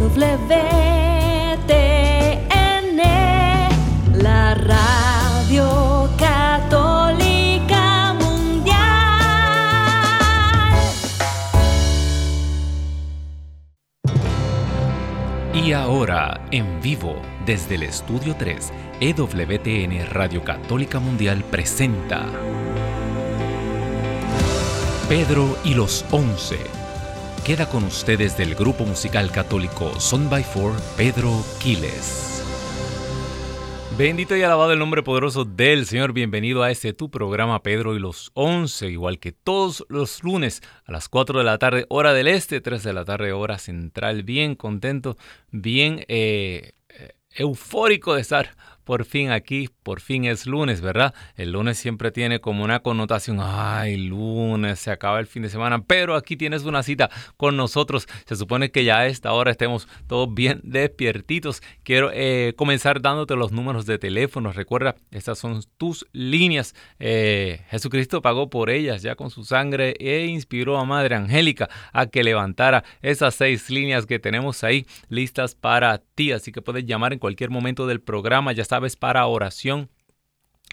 EWTN, la radio católica mundial. Y ahora, en vivo, desde el Estudio 3, EWTN Radio Católica Mundial presenta Pedro y los Once. Queda con ustedes del grupo musical católico Son by Four, Pedro Quiles. Bendito y alabado el nombre poderoso del Señor. Bienvenido a este tu programa Pedro y los Once, igual que todos los lunes a las 4 de la tarde, hora del este, 3 de la tarde, hora central. Bien contento, bien eh, eh, eufórico de estar por fin aquí, por fin es lunes, ¿verdad? El lunes siempre tiene como una connotación, ay, lunes, se acaba el fin de semana, pero aquí tienes una cita con nosotros. Se supone que ya a esta hora estemos todos bien despiertitos. Quiero eh, comenzar dándote los números de teléfono. Recuerda, estas son tus líneas. Eh, Jesucristo pagó por ellas ya con su sangre e inspiró a Madre Angélica a que levantara esas seis líneas que tenemos ahí listas para ti. Así que puedes llamar en cualquier momento del programa. Ya sabes, para oración.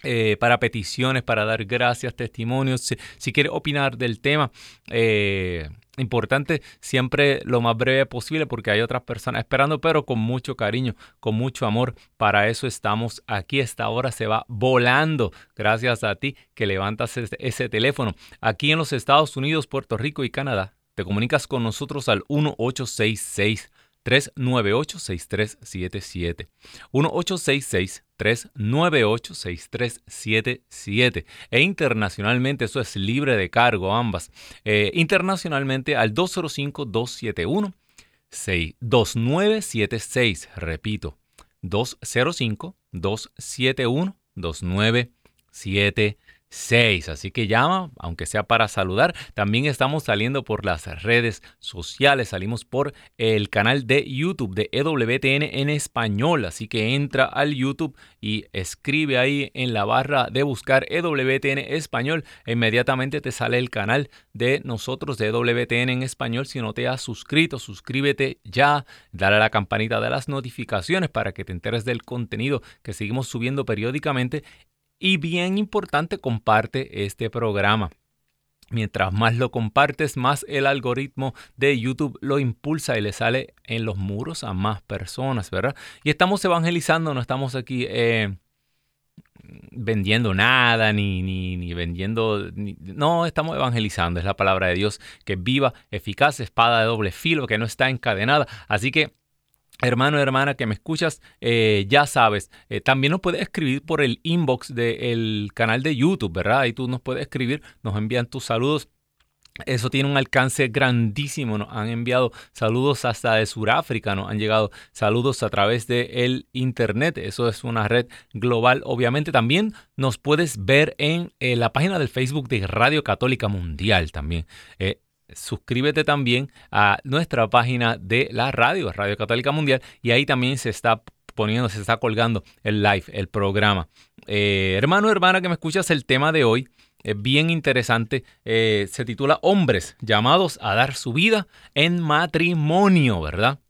eh, para peticiones, para dar gracias, testimonios, si, quieres opinar del tema, eh, importante siempre lo más breve posible porque hay otras personas esperando, pero con mucho cariño, con mucho amor. Para eso estamos aquí. Esta hora se va volando gracias a ti que levantas ese, ese teléfono. Aquí en los Estados Unidos, Puerto Rico y Canadá, te comunicas con nosotros al 1866 398-6377. 1866-398-6377. E internacionalmente, eso es libre de cargo, ambas. Eh, internacionalmente al 205-271-2976. Repito, 205-271-2976. 6. Así que llama, aunque sea para saludar. También estamos saliendo por las redes sociales. Salimos por el canal de YouTube de EWTN en español. Así que entra al YouTube y escribe ahí en la barra de buscar EWTN español. E inmediatamente te sale el canal de nosotros de EWTN en español. Si no te has suscrito, suscríbete ya. Dale a la campanita de las notificaciones para que te enteres del contenido que seguimos subiendo periódicamente y bien importante, comparte este programa. Mientras más lo compartes, más el algoritmo de YouTube lo impulsa y le sale en los muros a más personas, ¿verdad? Y estamos evangelizando, no estamos aquí eh, vendiendo nada, ni, ni, ni vendiendo... no, estamos evangelizando, es la palabra de Dios que viva, eficaz, espada de doble filo, que no está encadenada. Así que Hermano, hermana, que me escuchas, eh, ya sabes, eh, también nos puedes escribir por el inbox del canal de YouTube, ¿verdad? Ahí tú nos puedes escribir, nos envían tus saludos. Eso tiene un alcance grandísimo. Nos han enviado saludos hasta de Sudáfrica, nos han llegado saludos a través de internet. Eso es una red global. Obviamente también nos puedes ver en eh, la página del Facebook de Radio Católica Mundial también. Suscríbete también a nuestra página de la radio, Radio Católica Mundial, y ahí también se está poniendo, se está colgando el live, el programa. Eh, hermano, hermana, que me escuchas, el tema de hoy es bien interesante. eh, se titula Hombres llamados a dar su vida en matrimonio, ¿verdad?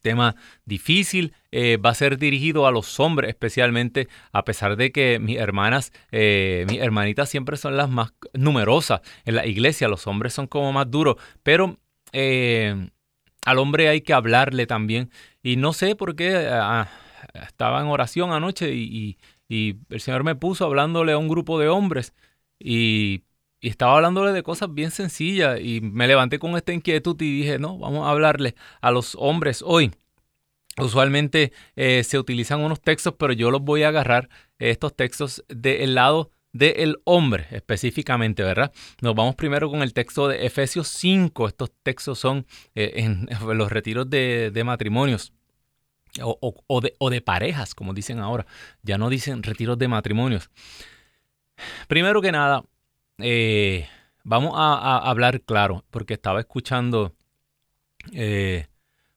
Tema difícil, eh, va a ser dirigido a los hombres especialmente, a pesar de que mis hermanas, eh, mis hermanitas siempre son las más numerosas en la iglesia, los hombres son como más duros, pero eh, al hombre hay que hablarle también. Y no sé por qué ah, estaba en oración anoche y, y- el Señor me puso hablándole a un grupo de hombres y, y estaba hablándole de cosas bien sencillas y me levanté con esta inquietud y dije, no, vamos a hablarle a los hombres hoy. Usualmente eh, se utilizan unos textos, pero yo los voy a agarrar eh, estos textos del lado del hombre específicamente, ¿verdad? Nos vamos primero con el texto de Efesios 5. Estos textos son eh, en, los retiros de, de matrimonios. O, o- de, o de parejas, como dicen ahora. Ya no dicen retiros de matrimonios. Primero que nada, vamos a, hablar claro, porque estaba escuchando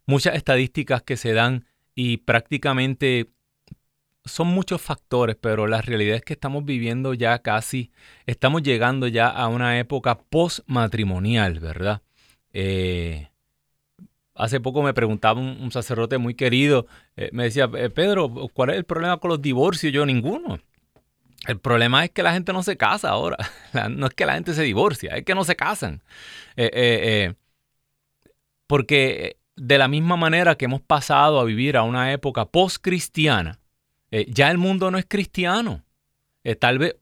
muchas estadísticas que se dan y prácticamente son muchos factores, pero la realidad es que estamos viviendo ya casi, estamos llegando ya a una época postmatrimonial, ¿verdad? Eh, hace poco me preguntaba un, sacerdote muy querido, eh, me decía, eh, Pedro, ¿cuál es el problema con los divorcios? Yo, ninguno. El problema es que la gente no se casa ahora. No es que la gente se divorcia, es que no se casan. porque de la misma manera que hemos pasado a vivir a una época post-cristiana, ya el mundo no es cristiano. tal vez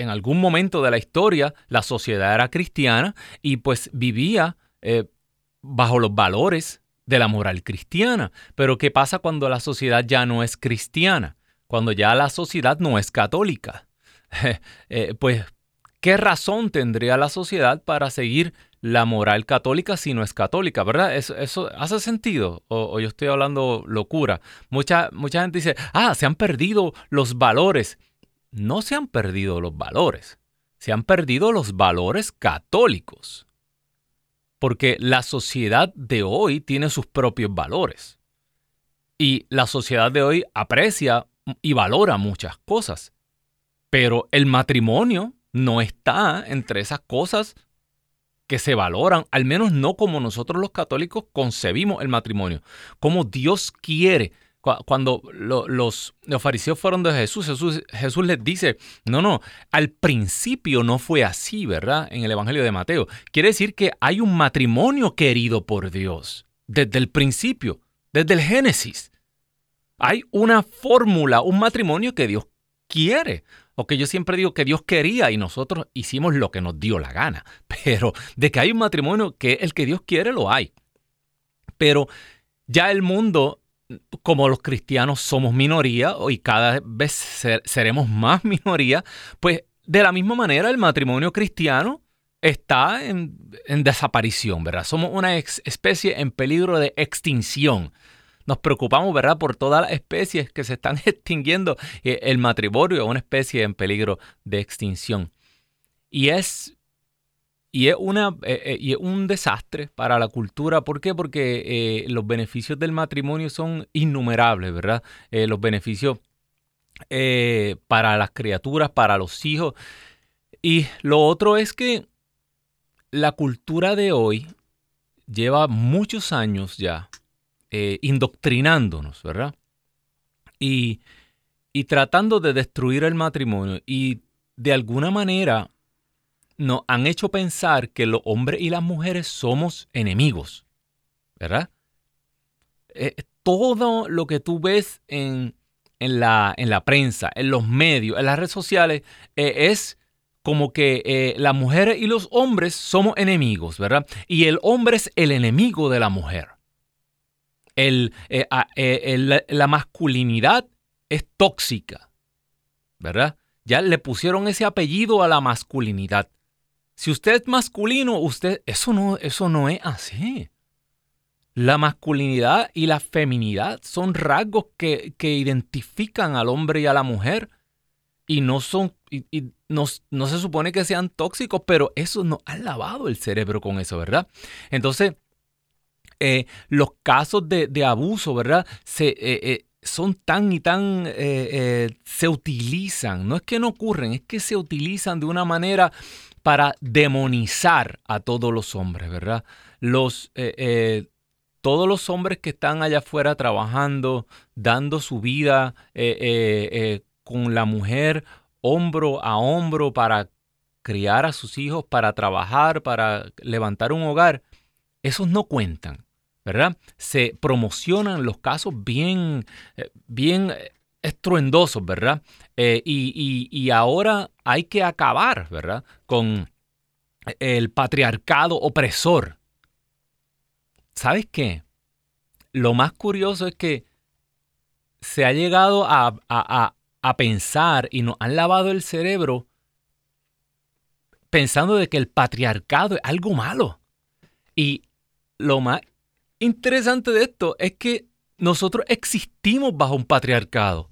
en algún momento de la historia la sociedad era cristiana y pues vivía eh, bajo los valores de la moral cristiana. Pero ¿qué pasa cuando la sociedad ya no es cristiana? Cuando ya la sociedad no es católica. Eh, pues, ¿qué razón tendría la sociedad para seguir la moral católica si no es católica? ¿Verdad? ¿Eso, eso hace sentido? O, yo estoy hablando locura? Mucha, mucha gente dice, ah, se han perdido los valores no se han perdido los valores, se han perdido los valores católicos. Porque la sociedad de hoy tiene sus propios valores. Y la sociedad de hoy aprecia y valora muchas cosas. Pero el matrimonio no está entre esas cosas que se valoran, al menos no como nosotros los católicos concebimos el matrimonio, como Dios quiere cuando los, fariseos fueron de Jesús, Jesús, Jesús les dice, no, no, al principio no fue así, ¿verdad? En el Evangelio de Mateo. Quiere decir que hay un matrimonio querido por Dios, desde el principio, desde el Génesis. Hay una fórmula, un matrimonio que Dios quiere. O que yo siempre digo que Dios quería y nosotros hicimos lo que nos dio la gana. Pero de que hay un matrimonio que el que Dios quiere, lo hay. Pero ya el mundo como los cristianos somos minoría y cada vez seremos más minoría, pues de la misma manera el matrimonio cristiano está en, desaparición, ¿verdad? Somos una especie en peligro de extinción. Nos preocupamos, ¿verdad?, por todas las especies que se están extinguiendo. Eh, el matrimonio es una especie en peligro de extinción. Y es y es, una, eh, eh, y es un desastre para la cultura. ¿Por qué? Porque los beneficios del matrimonio son innumerables, ¿verdad? los beneficios para las criaturas, para los hijos. Y lo otro es que la cultura de hoy lleva muchos años ya indoctrinándonos, ¿verdad? Y, y tratando de destruir el matrimonio. Y de alguna manera nos han hecho pensar que los hombres y las mujeres somos enemigos, ¿verdad? Eh, todo lo que tú ves en, la, en, la, prensa, en los medios, en las redes sociales, eh, es como que eh, las mujeres y los hombres somos enemigos, ¿verdad? Y el hombre es el enemigo de la mujer. La masculinidad es tóxica, ¿verdad? Ya le pusieron ese apellido a la masculinidad. Si usted es masculino, usted, eso no, eso no es así. La masculinidad y la feminidad son rasgos que, identifican al hombre y a la mujer y no son, y, no, se supone que sean tóxicos, pero eso nos ha lavado el cerebro con eso, ¿verdad? Entonces, eh, los casos de, abuso, ¿verdad? Se, eh, eh, son tan y tan, se utilizan, no es que no ocurren, es que se utilizan de una manera para demonizar a todos los hombres, ¿verdad? Los, todos los hombres que están allá afuera trabajando, dando su vida con la mujer hombro a hombro para criar a sus hijos, para trabajar, para levantar un hogar, esos no cuentan, ¿verdad? Se promocionan los casos bien, bien estruendosos, ¿verdad? Eh, y, ahora hay que acabar, ¿verdad? Con el patriarcado opresor. ¿Sabes qué? Lo más curioso es que se ha llegado a, a pensar y nos han lavado el cerebro pensando de que el patriarcado es algo malo. Y lo más interesante de esto es que nosotros existimos bajo un patriarcado.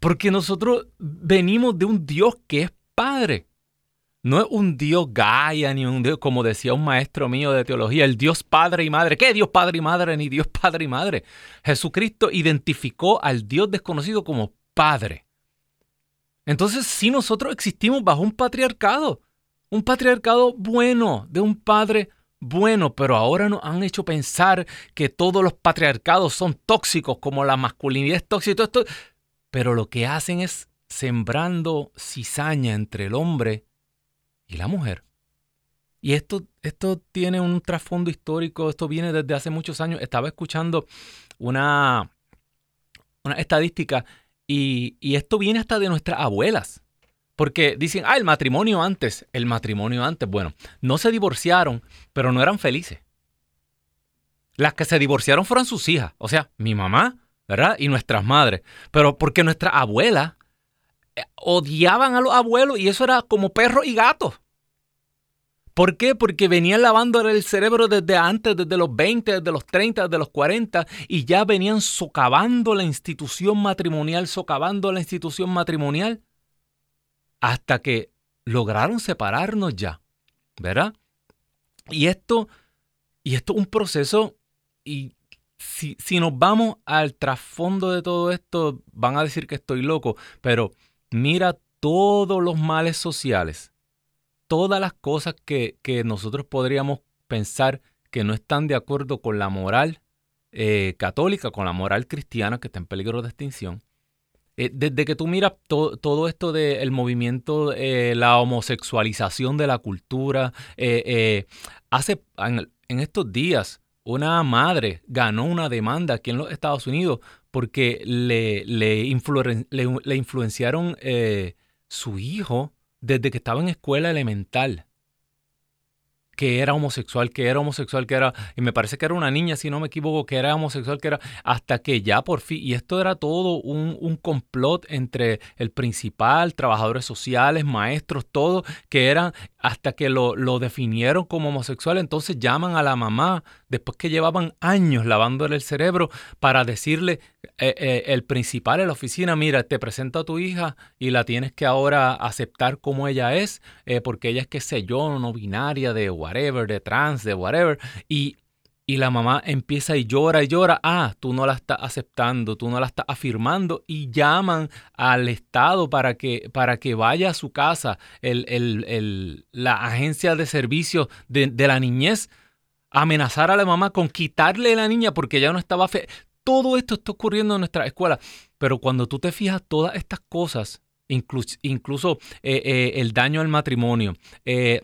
Porque nosotros venimos de un Dios que es Padre. No es un Dios Gaia, ni un Dios, como decía un maestro mío de teología, el Dios Padre y Madre. ¿Qué Dios Padre y Madre? Ni Dios Padre y Madre. Jesucristo identificó al Dios desconocido como Padre. Entonces, si nosotros existimos bajo un patriarcado, un patriarcado bueno, de un Padre bueno, pero ahora nos han hecho pensar que todos los patriarcados son tóxicos, como la masculinidad es tóxica todo esto. Pero lo que hacen es sembrando cizaña entre el hombre y la mujer. Y esto, esto tiene un trasfondo histórico, esto viene desde hace muchos años. Estaba escuchando una, una estadística y, y esto viene hasta de nuestras abuelas. Porque dicen, ah, el matrimonio antes, el matrimonio antes. Bueno, no se divorciaron, pero no eran felices. Las que se divorciaron fueron sus hijas, o sea, mi mamá, ¿verdad? Y nuestras madres. Pero porque nuestras abuelas eh, odiaban a los abuelos y eso era como perros y gatos. ¿Por qué? Porque venían lavando el cerebro desde antes, desde los 20, desde los 30, desde los 40, y ya venían socavando la institución matrimonial, socavando la institución matrimonial hasta que lograron separarnos ya, ¿verdad? Y esto, y esto es un proceso, y si, nos vamos al trasfondo de todo esto, van a decir que estoy loco, pero mira todos los males sociales, todas las cosas que, que nosotros podríamos pensar que no están de acuerdo con la moral eh, católica, con la moral cristiana que está en peligro de extinción, eh, desde que tú miras todo esto del movimiento, eh, la homosexualización de la cultura, eh, hace en, estos días una madre ganó una demanda aquí en los Estados Unidos porque le, le, le influenciaron su hijo desde que estaba en escuela elemental que era homosexual, que era homosexual, que era, y me parece que era una niña, si no me equivoco, que era homosexual, que era, hasta que ya por fin, y esto era todo un, un complot entre el principal, trabajadores sociales, maestros, todo, que eran, hasta que lo, lo definieron como homosexual, entonces llaman a la mamá, después que llevaban años lavándole el cerebro, para decirle, eh, eh, el principal en la oficina, mira, te presento a tu hija y la tienes que ahora aceptar como ella es, eh, porque ella es, qué sé yo, no binaria de whatever, de trans, de whatever, y, y la mamá empieza y llora y llora, ah, tú no la estás aceptando, tú no la estás afirmando, y llaman al Estado para que, para que vaya a su casa, el, el, la agencia de servicios de, de la niñez amenazar a la mamá con quitarle a la niña porque ya no estaba fe todo esto está ocurriendo en nuestra escuela. Pero cuando tú te fijas todas estas cosas, incluso, eh, eh, el daño al matrimonio, eh,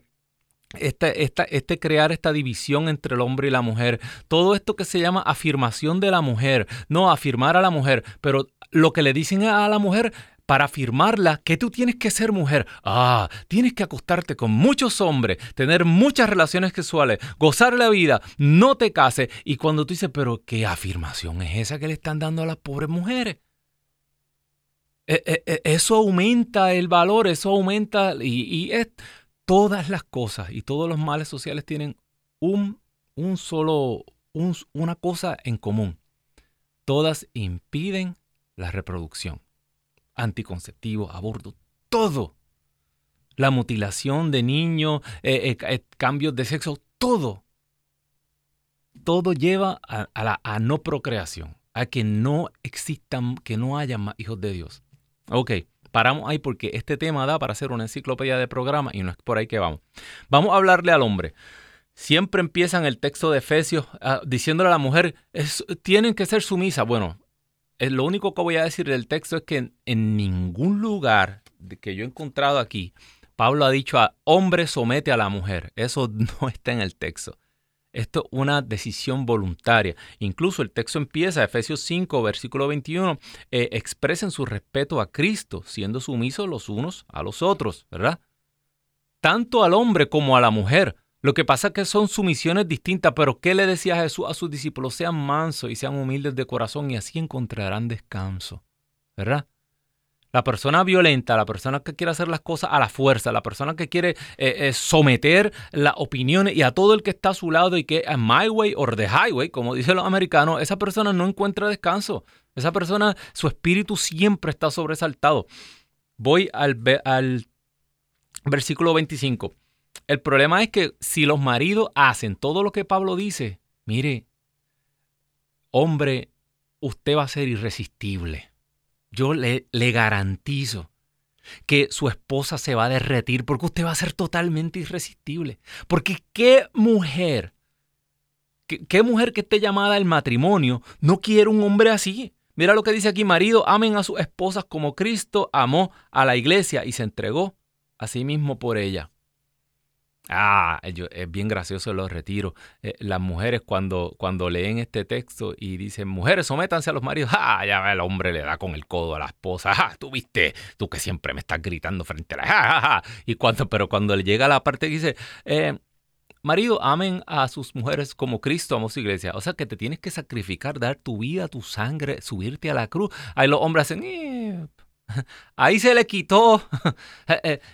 este, este, crear esta división entre el hombre y la mujer, todo esto que se llama afirmación de la mujer, no afirmar a la mujer, pero lo que le dicen a la mujer, para afirmarla que tú tienes que ser mujer. Ah, tienes que acostarte con muchos hombres, tener muchas relaciones sexuales, gozar la vida, no te cases. Y cuando tú dices, pero ¿qué afirmación es esa que le están dando a las pobres mujeres? E, e, e, eso aumenta el valor, eso aumenta y, es, todas las cosas y todos los males sociales tienen un, un solo, una cosa en común. Todas impiden la reproducción anticonceptivos, aborto, todo. La mutilación de niños, eh, eh, eh, cambios de sexo, todo. Todo lleva a, la no procreación, a que no existan, que no haya más hijos de Dios. Ok, paramos ahí porque este tema da para hacer una enciclopedia de programa y no es por ahí que vamos. Vamos a hablarle al hombre. Siempre empiezan el texto de Efesios ah, diciéndole a la mujer, tienen que ser sumisas. Bueno, lo único que voy a decir del texto es que en, ningún lugar que yo he encontrado aquí, Pablo ha dicho a hombre somete a la mujer. Eso no está en el texto. Esto es una decisión voluntaria. Incluso el texto empieza, Efesios 5, versículo 21, eh, expresen su respeto a Cristo, siendo sumisos los unos a los otros, ¿verdad? Tanto al hombre como a la mujer. Lo que pasa es que son sumisiones distintas, pero ¿qué le decía Jesús a sus discípulos? Sean mansos y sean humildes de corazón y así encontrarán descanso. ¿Verdad? La persona violenta, la persona que quiere hacer las cosas a la fuerza, la persona que quiere eh, eh, someter las opiniones y a todo el que está a su lado y que es my way or the highway, como dicen los americanos, esa persona no encuentra descanso. Esa persona, su espíritu siempre está sobresaltado. Voy al, al versículo 25. El problema es que si los maridos hacen todo lo que Pablo dice, mire, hombre, usted va a ser irresistible. Yo le, le garantizo. que su esposa se va a derretir porque usted va a ser totalmente irresistible. Porque qué mujer, qué, mujer que esté llamada al matrimonio no quiere un hombre así. Mira lo que dice aquí, marido, amen a sus esposas como Cristo amó a la iglesia y se entregó a sí mismo por ella. Ah, es bien gracioso los retiros. Eh, las mujeres cuando, cuando leen este texto y dicen, mujeres, sométanse a los maridos, ah, ya el hombre le da con el codo a la esposa, ah, tú viste, tú que siempre me estás gritando frente a la... Y cuando, pero cuando le llega la parte que dice, eh, marido, amen a sus mujeres como Cristo amó su iglesia. O sea que te tienes que sacrificar, dar tu vida, tu sangre, subirte a la cruz. Ahí los hombres hacen, eh, Ahí se le quitó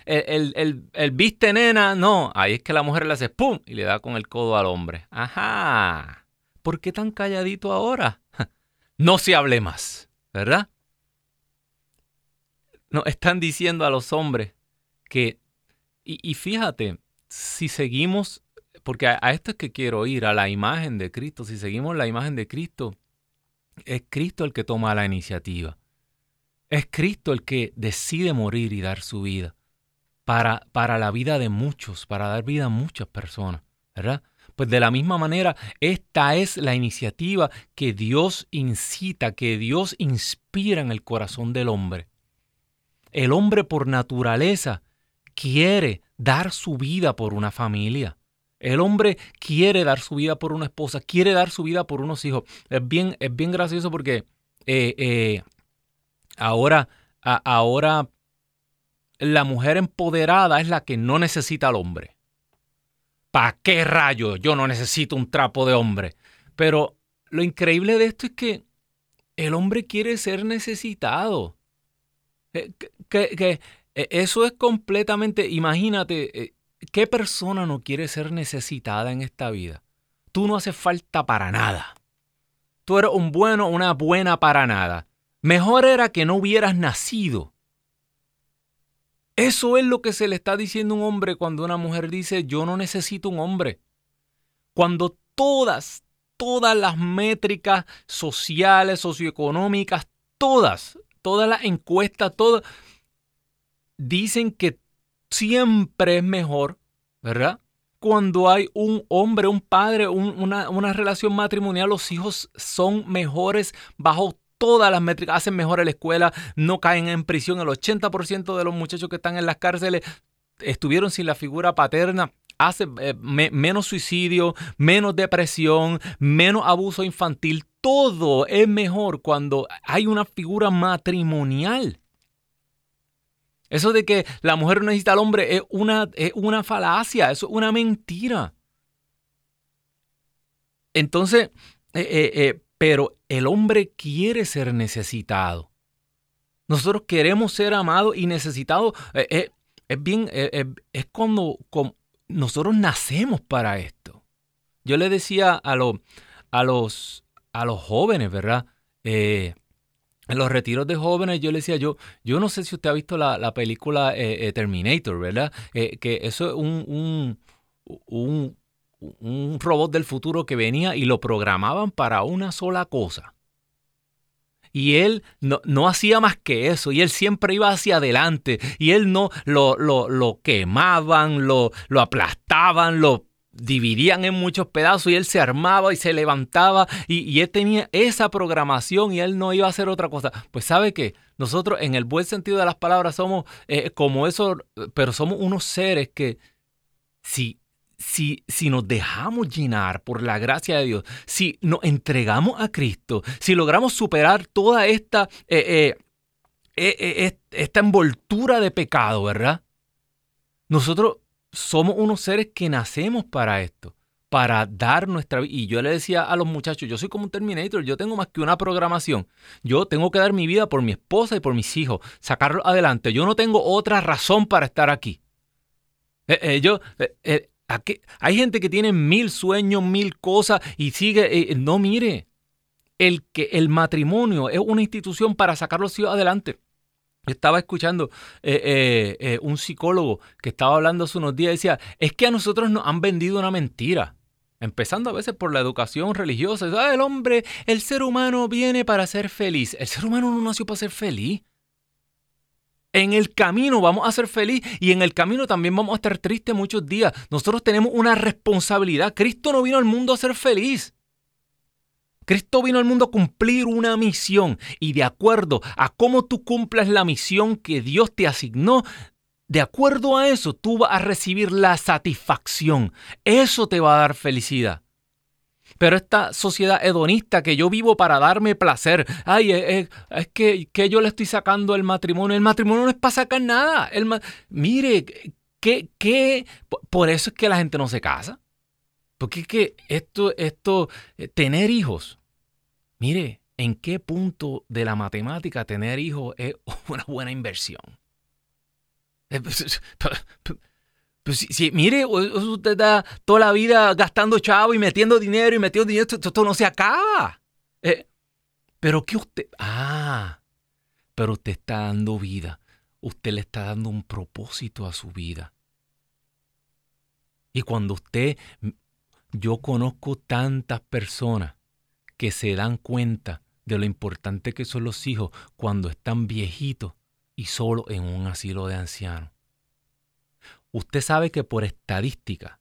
el, el, el, viste nena. No, ahí es que la mujer le hace ¡pum! y le da con el codo al hombre. Ajá. ¿Por qué tan calladito ahora? No se hable más, ¿verdad? No, están diciendo a los hombres que, y, fíjate, si seguimos, porque a, a esto es que quiero ir, a la imagen de Cristo, si seguimos la imagen de Cristo, es Cristo el que toma la iniciativa. Es Cristo el que decide morir y dar su vida para, para la vida de muchos, para dar vida a muchas personas, ¿verdad? Pues de la misma manera, esta es la iniciativa que Dios incita, que Dios inspira en el corazón del hombre. El hombre por naturaleza quiere dar su vida por una familia. El hombre quiere dar su vida por una esposa, quiere dar su vida por unos hijos. Es bien, es bien gracioso porque eh, eh, Ahora, ahora la mujer empoderada es la que no necesita al hombre. ¿Para qué rayo? Yo no necesito un trapo de hombre. Pero lo increíble de esto es que el hombre quiere ser necesitado. Eh, que, eh, eso es completamente, imagínate, eh, ¿qué persona no quiere ser necesitada en esta vida? Tú no haces falta para nada. Tú eres un bueno, una buena para nada. Mejor era que no hubieras nacido. Eso es lo que se le está diciendo a un hombre cuando una mujer dice, yo no necesito un hombre. Cuando todas, todas las métricas sociales, socioeconómicas, todas, todas las encuestas, todas, dicen que siempre es mejor, ¿verdad? Cuando hay un hombre, un padre, una, una relación matrimonial, los hijos son mejores bajo todas las métricas, hacen mejor en la escuela, no caen en prisión. El 80% de los muchachos que están en las cárceles estuvieron sin la figura paterna. Hace eh, menos suicidio, menos depresión, menos abuso infantil. Todo es mejor cuando hay una figura matrimonial. Eso de que la mujer no necesita al hombre es una, es una falacia, eso es una mentira. Entonces, eh, eh, eh pero el hombre quiere ser necesitado. Nosotros queremos ser amados y necesitados. Eh, eh, es bien, eh, es cuando, nosotros nacemos para esto. Yo le decía a, a, los, a los jóvenes, ¿verdad? en los retiros de jóvenes, yo le decía, yo, yo no sé si usted ha visto la, película Terminator, ¿verdad? que eso es un un robot del futuro que venía y lo programaban para una sola cosa. Y él no, hacía más que eso, y él siempre iba hacia adelante, y él no lo, lo, quemaban, lo, lo aplastaban, lo dividían en muchos pedazos y él se armaba y se levantaba y, él tenía esa programación y él no iba a hacer otra cosa. Pues sabe que nosotros en el buen sentido de las palabras somos eh, como eso, pero somos unos seres que si si, si nos dejamos llenar por la gracia de Dios, si nos entregamos a Cristo, si logramos superar toda esta, eh, eh, eh, esta envoltura de pecado, ¿verdad? Nosotros somos unos seres que nacemos para esto, para dar nuestra vida. Y yo le decía a los muchachos, yo soy como un Terminator, yo tengo más que una programación. Yo tengo que dar mi vida por mi esposa y por mis hijos, sacarlo adelante. Yo no tengo otra razón para estar aquí. yo, hay gente que tiene mil sueños, mil cosas y sigue. Eh, no, mire, el, que, el matrimonio es una institución para sacar los hijos adelante. Estaba escuchando eh, eh, un psicólogo que estaba hablando hace unos días y decía, es que a nosotros nos han vendido una mentira. Empezando a veces por la educación religiosa. Ah, el hombre, el ser humano viene para ser feliz. El ser humano no nació para ser feliz. En el camino vamos a ser feliz y en el camino también vamos a estar tristes muchos días. Nosotros tenemos una responsabilidad. Cristo no vino al mundo a ser feliz. Cristo vino al mundo a cumplir una misión y de acuerdo a cómo tú cumplas la misión que Dios te asignó, de acuerdo a eso tú vas a recibir la satisfacción. Eso te va a dar felicidad. Pero esta sociedad hedonista que yo vivo para darme placer, ay, es, que, yo le estoy sacando el matrimonio. El matrimonio no es para sacar nada. El Mire, ¿qué, qué? Por eso es que la gente no se casa. Porque es que esto, esto, eh, tener hijos, mire, ¿en qué punto de la matemática tener hijos es una buena inversión? Pues si, mire, usted está toda la vida gastando chavo y metiendo dinero y metiendo dinero, esto, no se acaba. Eh, pero que usted, ah, pero usted está dando vida. Usted le está dando un propósito a su vida. Y cuando usted, yo conozco tantas personas que se dan cuenta de lo importante que son los hijos cuando están viejitos y solo en un asilo de ancianos. Usted sabe que por estadística,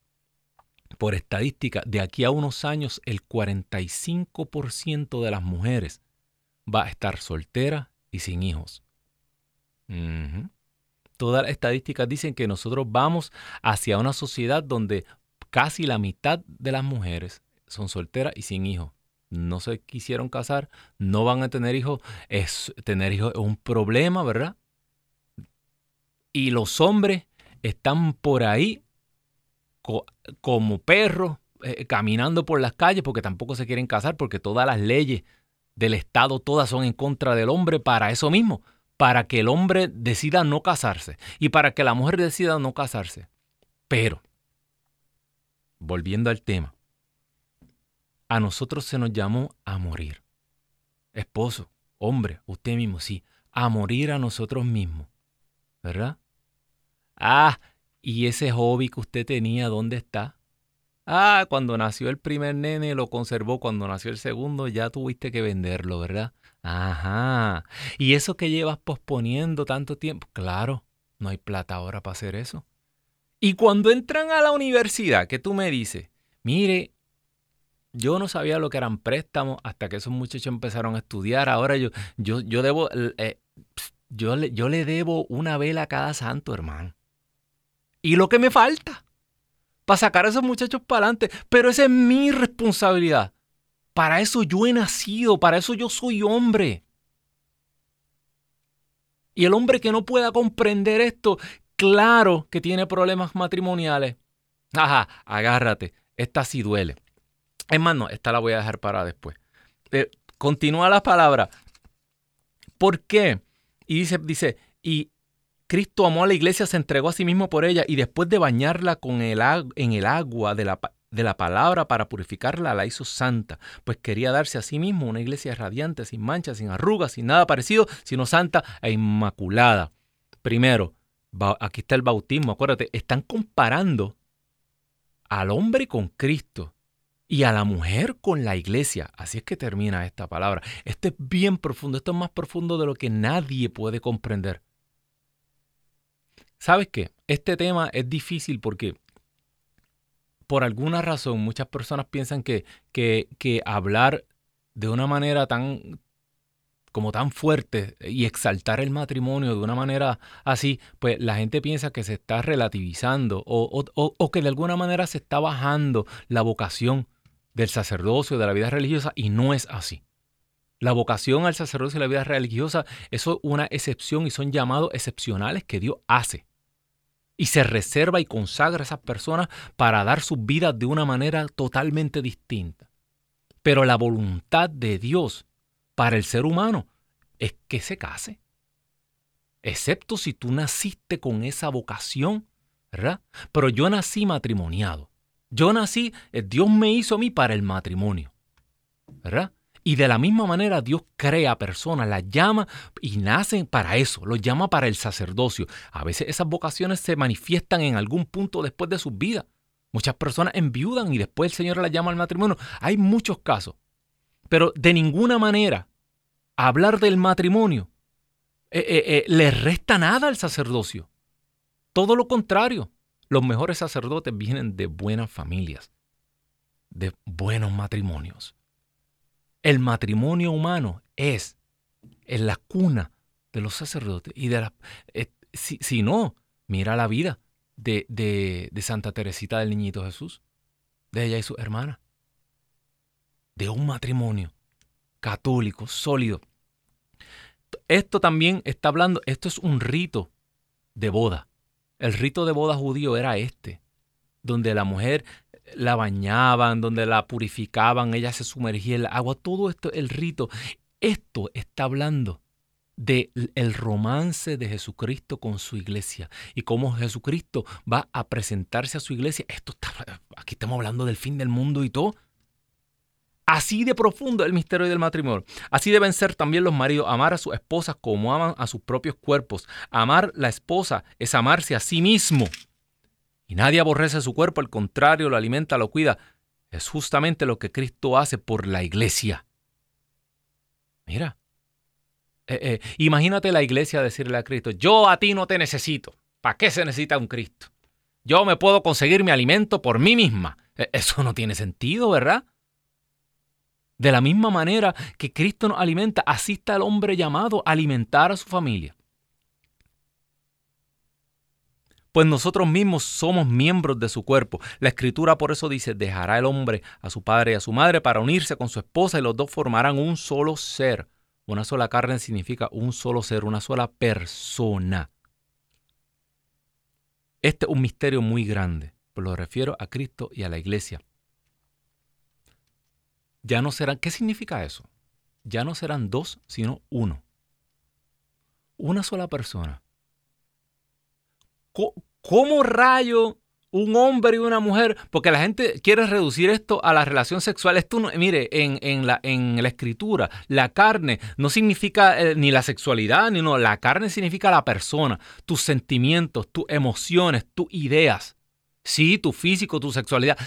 por estadística, de aquí a unos años el 45% de las mujeres va a estar soltera y sin hijos. Todas las estadísticas dicen que nosotros vamos hacia una sociedad donde casi la mitad de las mujeres son solteras y sin hijos. No se quisieron casar, no van a tener hijos. Es, tener hijos es un problema, ¿verdad? Y los hombres están por ahí como perros eh, caminando por las calles porque tampoco se quieren casar porque todas las leyes del Estado todas son en contra del hombre para eso mismo, para que el hombre decida no casarse y para que la mujer decida no casarse. Pero, volviendo al tema, a nosotros se nos llamó a morir. Esposo, hombre, usted mismo, sí, a morir a nosotros mismos. ¿Verdad? Ah, ¿y ese hobby que usted tenía, dónde está? Ah, cuando nació el primer nene lo conservó, cuando nació el segundo ya tuviste que venderlo, ¿verdad? Ajá. ¿Y eso que llevas posponiendo tanto tiempo? Claro, no hay plata ahora para hacer eso. Y cuando entran a la universidad, ¿qué tú me dices? Mire, yo no sabía lo que eran préstamos hasta que esos muchachos empezaron a estudiar. Ahora yo, yo, yo debo, eh, yo le debo una vela a cada santo, hermano y lo que me falta para sacar a esos muchachos para adelante. Pero esa es mi responsabilidad. Para eso yo he nacido, para eso yo soy hombre. Y el hombre que no pueda comprender esto, claro que tiene problemas matrimoniales. Ajá, agárrate, esta sí duele. Es más, no, esta la voy a dejar para después. Eh, continúa la palabra. ¿Por qué? Y dice, dice, y Cristo amó a la iglesia, se entregó a sí mismo por ella y después de bañarla con el, en el agua de la, de la palabra para purificarla, la hizo santa, pues quería darse a sí mismo una iglesia radiante, sin manchas, sin arrugas, sin nada parecido, sino santa e inmaculada. Primero, aquí está el bautismo, acuérdate, están comparando al hombre con Cristo y a la mujer con la iglesia. Así es que termina esta palabra. Esto es bien profundo, esto es más profundo de lo que nadie puede comprender. ¿Sabes qué? Este tema es difícil porque por alguna razón muchas personas piensan que, que, hablar de una manera tan como tan fuerte y exaltar el matrimonio de una manera así, pues la gente piensa que se está relativizando o, o, que de alguna manera se está bajando la vocación del sacerdocio, de la vida religiosa, y no es así. La vocación al sacerdocio y la vida religiosa, es una excepción y son llamados excepcionales que Dios hace y se reserva y consagra a esas personas para dar sus vidas de una manera totalmente distinta. Pero la voluntad de Dios para el ser humano es que se case. Excepto si tú naciste con esa vocación, ¿verdad? Pero yo nací matrimoniado. Yo nací, eh, Dios me hizo a mí para el matrimonio, ¿verdad? Y de la misma manera Dios crea personas, las llama y nacen para eso, los llama para el sacerdocio. A veces esas vocaciones se manifiestan en algún punto después de sus vidas. Muchas personas enviudan y después el Señor las llama al matrimonio. Hay muchos casos. Pero de ninguna manera hablar del matrimonio le resta nada al sacerdocio. Todo lo contrario. Los mejores sacerdotes vienen de buenas familias, de buenos matrimonios. El matrimonio humano es, en la cuna de los sacerdotes y de la... si, no, mira la vida de, de Santa Teresita del Niñito Jesús, de ella y su hermana. De un matrimonio católico, sólido. Esto también está hablando, esto es un rito de boda. El rito de boda judío era este, donde la mujer la bañaban, donde la purificaban, ella se sumergía en el agua, todo esto, el rito. Esto está hablando del el romance de Jesucristo con su iglesia y cómo Jesucristo va a presentarse a su iglesia. Esto está, aquí estamos hablando del fin del mundo y todo. Así de profundo el misterio del matrimonio. Así deben ser también los maridos, amar a sus esposas como aman a sus propios cuerpos. Amar la esposa es amarse a sí mismo. Y nadie aborrece su cuerpo, al contrario, lo alimenta, lo cuida. Es justamente lo que Cristo hace por la iglesia. Mira, eh, eh, imagínate la iglesia decirle a Cristo, yo a ti no te necesito. ¿Para qué se necesita un Cristo? Yo me puedo conseguir mi alimento por mí misma. E, eso no tiene sentido, ¿verdad? De la misma manera que Cristo nos alimenta, así está el hombre llamado a alimentar a su familia. Pues nosotros mismos somos miembros de su cuerpo. La escritura por eso dice, dejará el hombre a su padre y a su madre para unirse con su esposa y los dos formarán un solo ser. Una sola carne significa un solo ser, una sola persona. Este es un misterio muy grande, pues lo refiero a Cristo y a la iglesia ya no serán, ¿qué significa eso? Ya no serán dos, sino uno. Una sola persona. ¿Cómo, rayo un hombre y una mujer? Porque la gente quiere reducir esto a la relación sexual. Esto mire, en, la, en la escritura, la carne no significa eh, ni la sexualidad, ni no. La carne significa la persona, tus sentimientos, tus emociones, tus ideas. Sí, tu físico, tu sexualidad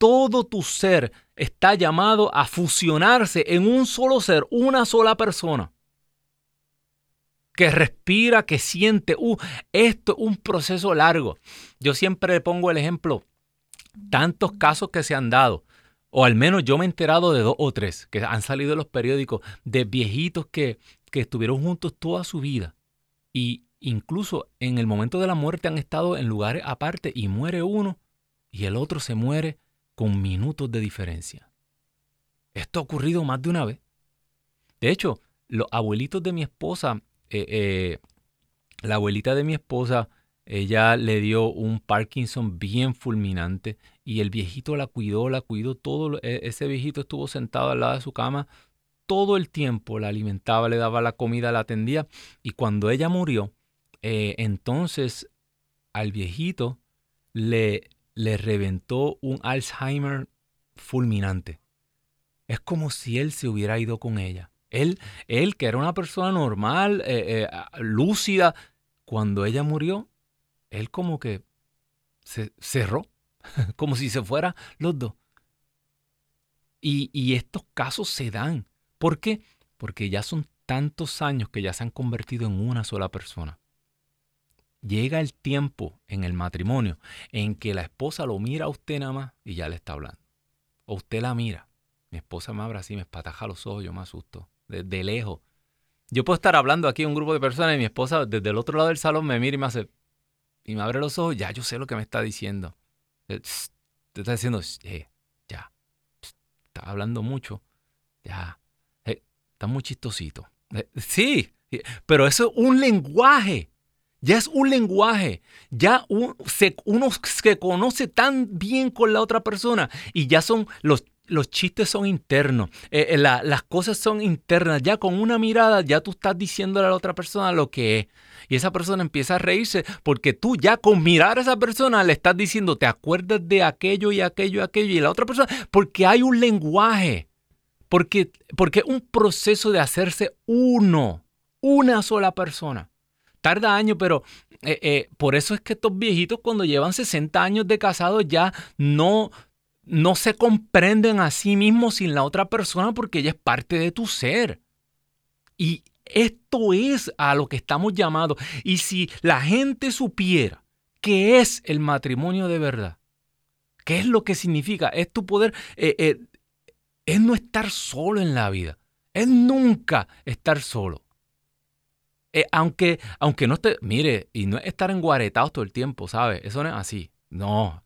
todo tu ser está llamado a fusionarse en un solo ser, una sola persona. Que respira, que siente. Uh, esto es un proceso largo. Yo siempre pongo el ejemplo, tantos casos que se han dado, o al menos yo me he enterado de dos o tres que han salido en los periódicos de viejitos que, que estuvieron juntos toda su vida y incluso en el momento de la muerte han estado en lugares aparte y muere uno y el otro se muere con minutos de diferencia. Esto ha ocurrido más de una vez. De hecho, los abuelitos de mi esposa, eh, eh, la abuelita de mi esposa, ella le dio un Parkinson bien fulminante y el viejito la cuidó, la cuidó todo. E, ese viejito estuvo sentado al lado de su cama todo el tiempo, la alimentaba, le daba la comida, la atendía. Y cuando ella murió, eh, entonces al viejito le, le reventó un Alzheimer fulminante. Es como si él se hubiera ido con ella. Él, él que era una persona normal, eh, eh, lúcida, cuando ella murió, él como que se cerró, como si se fuera los dos. Y, y estos casos se dan. ¿Por qué? Porque ya son tantos años que ya se han convertido en una sola persona llega el tiempo en el matrimonio en que la esposa lo mira a usted nada más y ya le está hablando. O usted la mira. Mi esposa me abre así, me espataja los ojos, yo me asusto. De, lejos. Yo puedo estar hablando aquí a un grupo de personas y mi esposa desde el otro lado del salón me mira y me hace. Y me abre los ojos, ya yo sé lo que me está diciendo. Eh, te está diciendo, eh, ya. está hablando mucho. Ya. Eh, está muy chistosito. sí, pero eso es un lenguaje. Ya es un lenguaje, ya uno se conoce tan bien con la otra persona y ya son los, los chistes son internos, eh, eh, las cosas son internas, ya con una mirada ya tú estás diciéndole a la otra persona lo que es. Y esa persona empieza a reírse porque tú ya con mirar a esa persona le estás diciendo, te acuerdas de aquello y aquello y aquello y la otra persona, porque hay un lenguaje, porque, porque un proceso de hacerse uno, una sola persona. Tarda años, pero eh, por eso es que estos viejitos cuando llevan 60 años de casados ya no, no se comprenden a sí mismos sin la otra persona porque ella es parte de tu ser. Y esto es a lo que estamos llamados. Y si la gente supiera qué es el matrimonio de verdad, qué es lo que significa, es tu poder, eh, eh, es no estar solo en la vida, es nunca estar solo. Eh, aunque, aunque no esté, mire, y no es estar enguaretados todo el tiempo, ¿sabes? Eso no es así. No,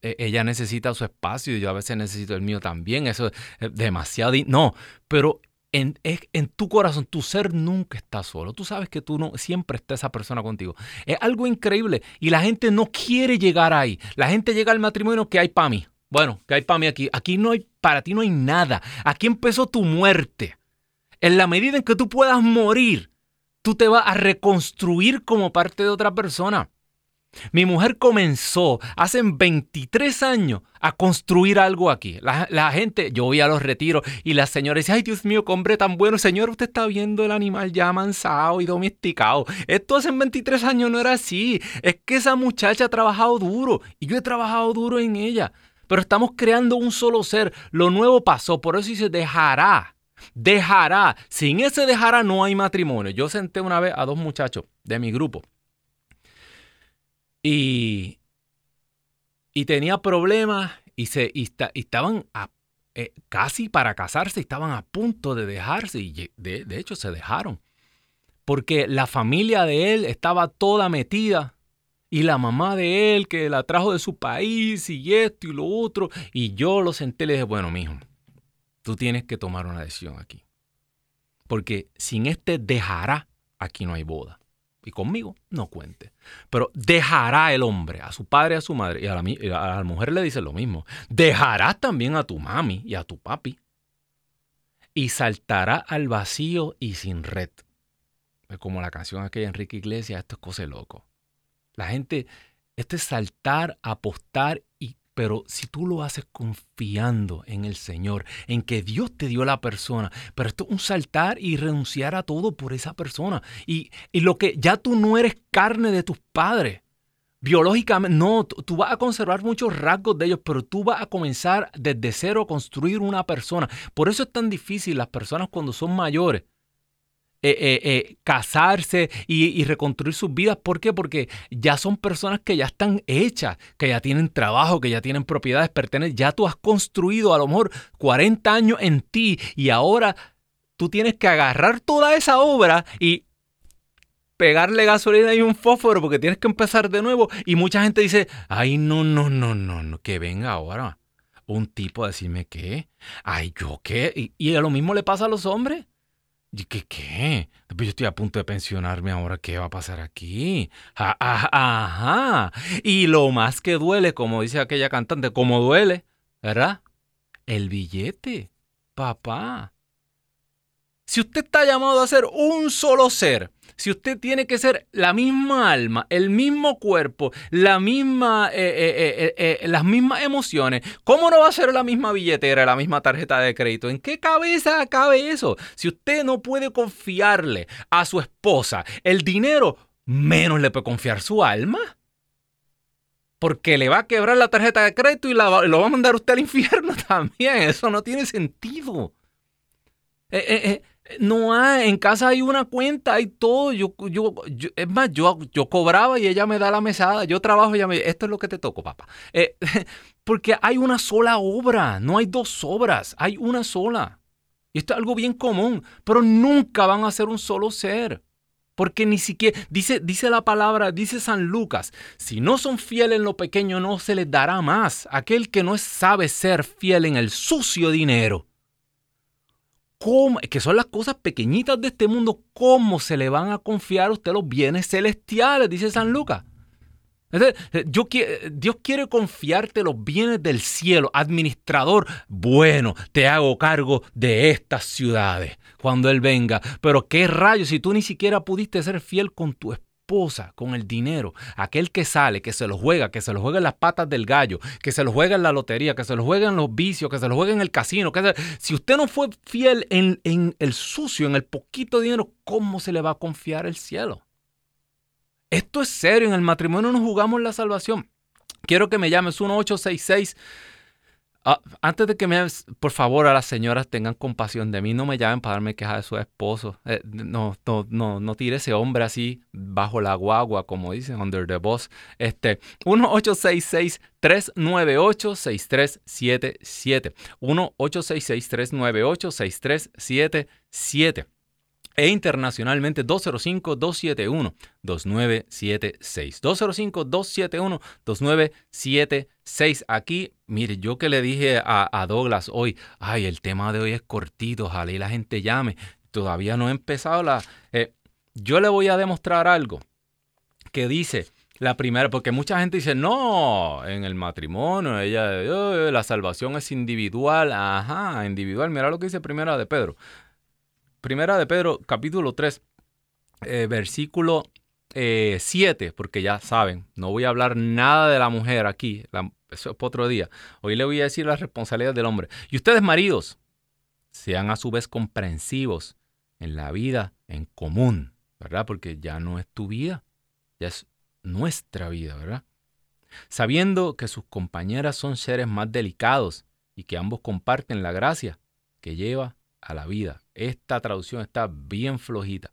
ella necesita su espacio y yo a veces necesito el mío también. Eso es demasiado. No, pero en, en, tu corazón, tu ser nunca está solo. Tú sabes que tú no siempre está esa persona contigo. Es algo increíble y la gente no quiere llegar ahí. La gente llega al matrimonio que hay para mí. Bueno, que hay para mí aquí. Aquí no hay, para ti no hay nada. Aquí empezó tu muerte. En la medida en que tú puedas morir, tú te vas a reconstruir como parte de otra persona. Mi mujer comenzó hace 23 años a construir algo aquí. La, gente, yo voy a los retiros y las señoras dicen, ay Dios mío, qué hombre tan bueno. Señor, usted está viendo el animal ya amansado y domesticado. Esto hace 23 años no era así. Es que esa muchacha ha trabajado duro y yo he trabajado duro en ella. Pero estamos creando un solo ser. Lo nuevo pasó, por eso se dejará. Dejará. Sin ese dejará no hay matrimonio. Yo senté una vez a dos muchachos de mi grupo y, y tenía problemas y, se, y, estaban eh, casi para casarse, estaban a punto de dejarse y de, de hecho se dejaron. Porque la familia de él estaba toda metida y la mamá de él que la trajo de su país y esto y lo otro. Y yo lo senté y le dije, bueno, mijo, tú tienes que tomar una decisión aquí. Porque sin este dejará, aquí no hay boda y conmigo no cuente. Pero dejará el hombre a su padre y a su madre, y a la, mujer le dice lo mismo, dejarás también a tu mami y a tu papi, y saltará al vacío y sin red. Es como la canción aquella de Enrique Iglesias, esto es cosa loco. La gente, este es saltar, apostar y pero si tú lo haces confiando en el Señor, en que Dios te dio la persona, pero esto es un saltar y renunciar a todo por esa persona. Y, lo que ya tú no eres carne de tus padres. Biológicamente, no, tú vas a conservar muchos rasgos de ellos, pero tú vas a comenzar desde cero a construir una persona. Por eso es tan difícil las personas cuando son mayores eh, eh, eh, casarse y, reconstruir sus vidas. ¿Por qué? Porque ya son personas que ya están hechas, que ya tienen trabajo, que ya tienen propiedades, pertenecen. Ya tú has construido a lo mejor 40 años en ti y ahora tú tienes que agarrar toda esa obra y pegarle gasolina y un fósforo porque tienes que empezar de nuevo. Y mucha gente dice, ay, no, no, no, no, no que venga ahora un tipo a decirme qué. Ay, yo qué. Y, y lo mismo le pasa a los hombres. ¿Y qué qué? Pues yo estoy a punto de pensionarme ahora, ¿qué va a pasar aquí? ajá. Y lo más que duele, como dice aquella cantante, como duele, ¿verdad? El billete, papá. Si usted está llamado a ser un solo ser, si usted tiene que ser la misma alma, el mismo cuerpo, la misma, eh, eh, eh, las mismas emociones, ¿cómo no va a ser la misma billetera, la misma tarjeta de crédito? ¿En qué cabeza cabe eso? Si usted no puede confiarle a su esposa el dinero, menos le puede confiar su alma. Porque le va a quebrar la tarjeta de crédito y lo va a mandar usted al infierno también. Eso no tiene sentido. eh, no hay, en casa hay una cuenta, hay todo. Yo, yo, es más, yo, yo cobraba y ella me da la mesada. Yo trabajo y ella me dice, esto es lo que te toco, papá. Eh, porque hay una sola obra, no hay dos obras, hay una sola. Y esto es algo bien común, pero nunca van a ser un solo ser. Porque ni siquiera, dice, dice la palabra, dice San Lucas, si no son fieles en lo pequeño, no se les dará más. Aquel que no sabe ser fiel en el sucio dinero que son las cosas pequeñitas de este mundo, ¿cómo se le van a confiar a usted los bienes celestiales? Dice San Lucas. Eh, Dios quiere confiarte los bienes del cielo. Administrador, bueno, te hago cargo de estas ciudades cuando Él venga. Pero qué rayos, si tú ni siquiera pudiste ser fiel con tu con el dinero, aquel que sale, que se lo juega, que se lo juega en las patas del gallo, que se lo juega en la lotería, que se lo juega en los vicios, que se lo juega en el casino, que si usted no fue fiel en, en el sucio, en el poquito dinero, ¿cómo se le va a confiar el cielo? Esto es serio, en el matrimonio no jugamos la salvación. Quiero que me llames 1866 Ah, antes de que me, por favor, a las señoras tengan compasión de mí, no me llamen para darme queja de su esposo. Eh, no, no, no, no tire ese hombre así bajo la guagua, como dicen, under the bus. Este, 1-866-398-6377. 1-866-398-6377 e internacionalmente 205-271-2976. 205-271-2976. Aquí, mire, yo que le dije a, Douglas hoy, ay, el tema de hoy es cortito, ojalá y la gente llame. Todavía no he empezado la... Eh, yo le voy a demostrar algo que dice... La primera, porque mucha gente dice, no, en el matrimonio, ella, la salvación es individual. Ajá, individual. Mira lo que dice primera de Pedro. Primera de Pedro, capítulo 3, eh, versículo 7, eh, porque ya saben, no voy a hablar nada de la mujer aquí, eso es para otro día. Hoy le voy a decir las responsabilidades del hombre. Y ustedes, maridos, sean a su vez comprensivos en la vida en común, ¿verdad? Porque ya no es tu vida, ya es nuestra vida, ¿verdad? Sabiendo que sus compañeras son seres más delicados y que ambos comparten la gracia que lleva a la vida. Esta traducción está bien flojita.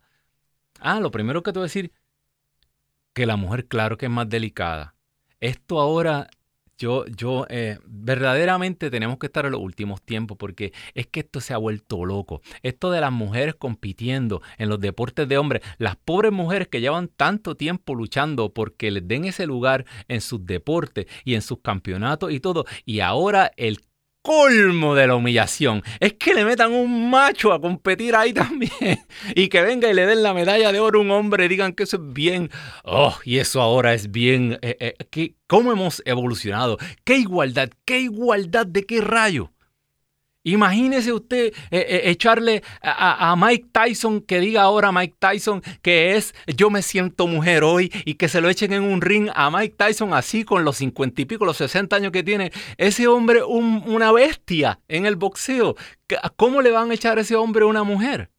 Ah, lo primero que te voy a decir, que la mujer claro que es más delicada. Esto ahora, yo, yo, eh, verdaderamente tenemos que estar en los últimos tiempos porque es que esto se ha vuelto loco. Esto de las mujeres compitiendo en los deportes de hombres, las pobres mujeres que llevan tanto tiempo luchando porque les den ese lugar en sus deportes y en sus campeonatos y todo, y ahora el colmo de la humillación es que le metan un macho a competir ahí también y que venga y le den la medalla de oro a un hombre y digan que eso es bien, oh, y eso ahora es bien, eh, eh, ¿cómo hemos evolucionado? ¿Qué igualdad? ¿Qué igualdad de qué rayo? Imagínese usted eh, eh, echarle a, Mike Tyson que diga ahora Mike Tyson que es yo me siento mujer hoy y que se lo echen en un ring a Mike Tyson así con los cincuenta y pico, los 60 años que tiene. Ese hombre, una bestia en el boxeo. ¿Cómo le van a echar a ese hombre a una mujer?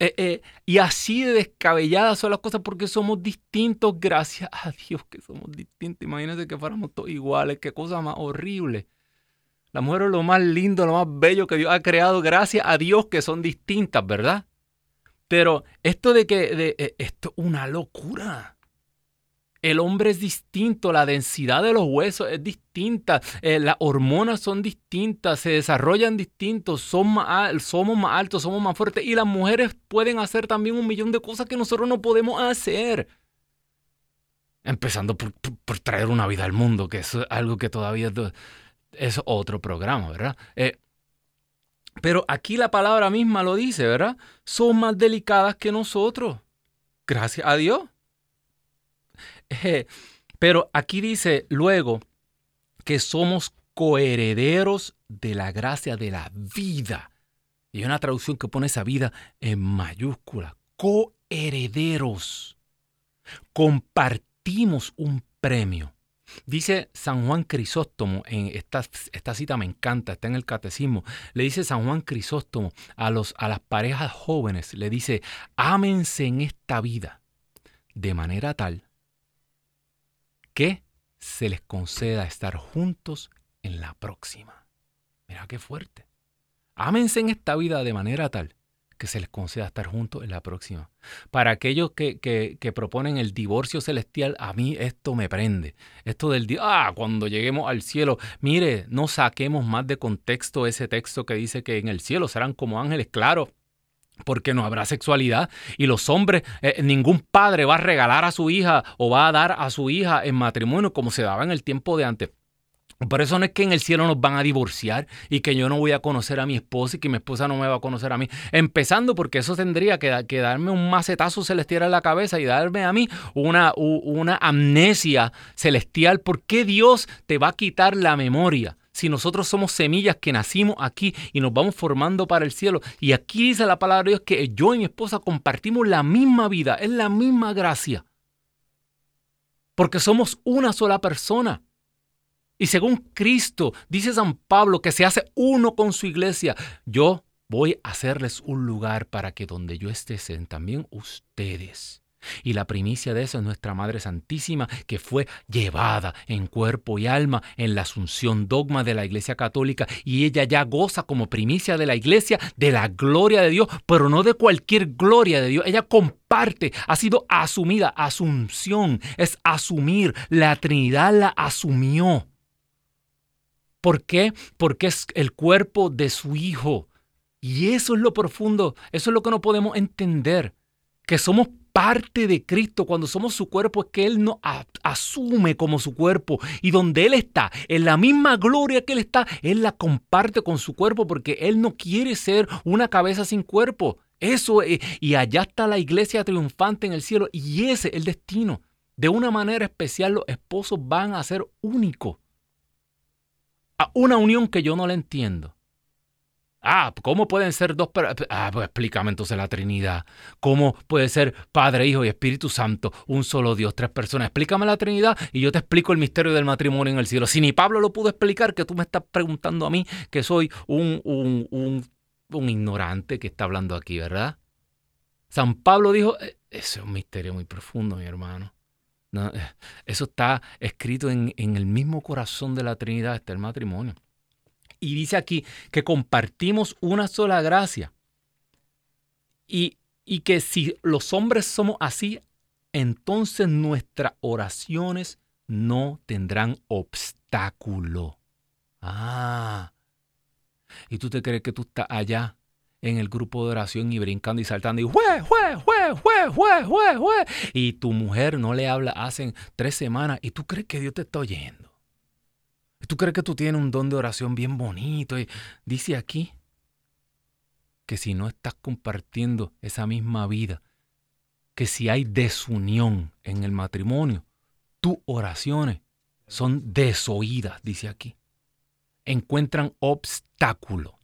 Eh, y así de descabelladas son las cosas porque somos distintos. Gracias a Dios que somos distintos. Imagínense que fuéramos todos iguales. Qué cosa más horrible. La mujer es lo más lindo, lo más bello que Dios ha creado, gracias a Dios que son distintas, ¿verdad? Pero esto de que de, eh, esto es una locura. El hombre es distinto, la densidad de los huesos es distinta, eh, las hormonas son distintas, se desarrollan distintos, son somos más altos, somos más fuertes y las mujeres pueden hacer también un millón de cosas que nosotros no podemos hacer. Empezando por, por traer una vida al mundo, que es algo que todavía es otro programa, ¿verdad? Eh, pero aquí la palabra misma lo dice, ¿verdad? Son más delicadas que nosotros. Gracias a Dios. Eh, pero aquí dice luego que somos coherederos de la gracia de la vida. Y hay una traducción que pone esa vida en mayúscula. Coherederos. Compartimos un premio. Dice San Juan Crisóstomo, en esta, esta, cita me encanta, está en el catecismo, le dice San Juan Crisóstomo a, los, a las parejas jóvenes, le dice, ámense en esta vida de manera tal que se les conceda estar juntos en la próxima. Mira qué fuerte. Ámense en esta vida de manera tal que se les conceda estar juntos en la próxima. Para aquellos que, que, proponen el divorcio celestial, a mí esto me prende. Esto del día, ah, cuando lleguemos al cielo, mire, no saquemos más de contexto ese texto que dice que en el cielo serán como ángeles, claro. Porque no habrá sexualidad y los hombres, eh, ningún padre va a regalar a su hija o va a dar a su hija en matrimonio como se daba en el tiempo de antes. Por eso no es que en el cielo nos van a divorciar y que yo no voy a conocer a mi esposa y que mi esposa no me va a conocer a mí. Empezando porque eso tendría que, darme un macetazo celestial en la cabeza y darme a mí una, una amnesia celestial. ¿Por qué Dios te va a quitar la memoria? Si nosotros somos semillas que nacimos aquí y nos vamos formando para el cielo. Y aquí dice la palabra de Dios que yo y mi esposa compartimos la misma vida, es la misma gracia. Porque somos una sola persona. Y según Cristo, dice San Pablo que se hace uno con su iglesia. Yo voy a hacerles un lugar para que donde yo esté sean también ustedes. Y la primicia de eso es nuestra Madre Santísima, que fue llevada en cuerpo y alma en la asunción dogma de la Iglesia Católica. Y ella ya goza como primicia de la Iglesia de la gloria de Dios, pero no de cualquier gloria de Dios. Ella comparte, ha sido asumida. Asunción es asumir. La Trinidad la asumió. ¿Por qué? Porque es el cuerpo de su Hijo. Y eso es lo profundo, eso es lo que no podemos entender, que somos parte de Cristo, cuando somos su cuerpo, es que Él nos asume como su cuerpo. Y donde Él está, en la misma gloria que Él está, Él la comparte con su cuerpo porque Él no quiere ser una cabeza sin cuerpo. Eso es, y allá está la iglesia triunfante en el cielo y ese es el destino. De una manera especial los esposos van a ser únicos. Una unión que yo no la entiendo. Ah, ¿cómo pueden ser dos? Ah, pues explícame entonces la Trinidad. ¿Cómo puede ser Padre, Hijo y Espíritu Santo, un solo Dios, tres personas? Explícame la Trinidad y yo te explico el misterio del matrimonio en el cielo. Si ni Pablo lo pudo explicar, que tú me estás preguntando a mí que soy un, un, un, un ignorante que está hablando aquí, ¿verdad? San Pablo dijo, e, ese es un misterio muy profundo, mi hermano. Eh, eso está escrito en, el mismo corazón de la Trinidad, está el matrimonio. Y dice aquí que compartimos una sola gracia. Y, y que si los hombres somos así, entonces nuestras oraciones no tendrán obstáculo. Ah. Y tú te crees que tú estás allá en el grupo de oración y brincando y saltando y jue, jue, jue, Y tu mujer no le habla hace tres semanas y tú crees que Dios te está oyendo. ¿Tú crees que tú tienes un don de oración bien bonito? Y dice aquí que si no estás compartiendo esa misma vida, que si hay desunión en el matrimonio, tus oraciones son desoídas, dice aquí. Encuentran obstáculo.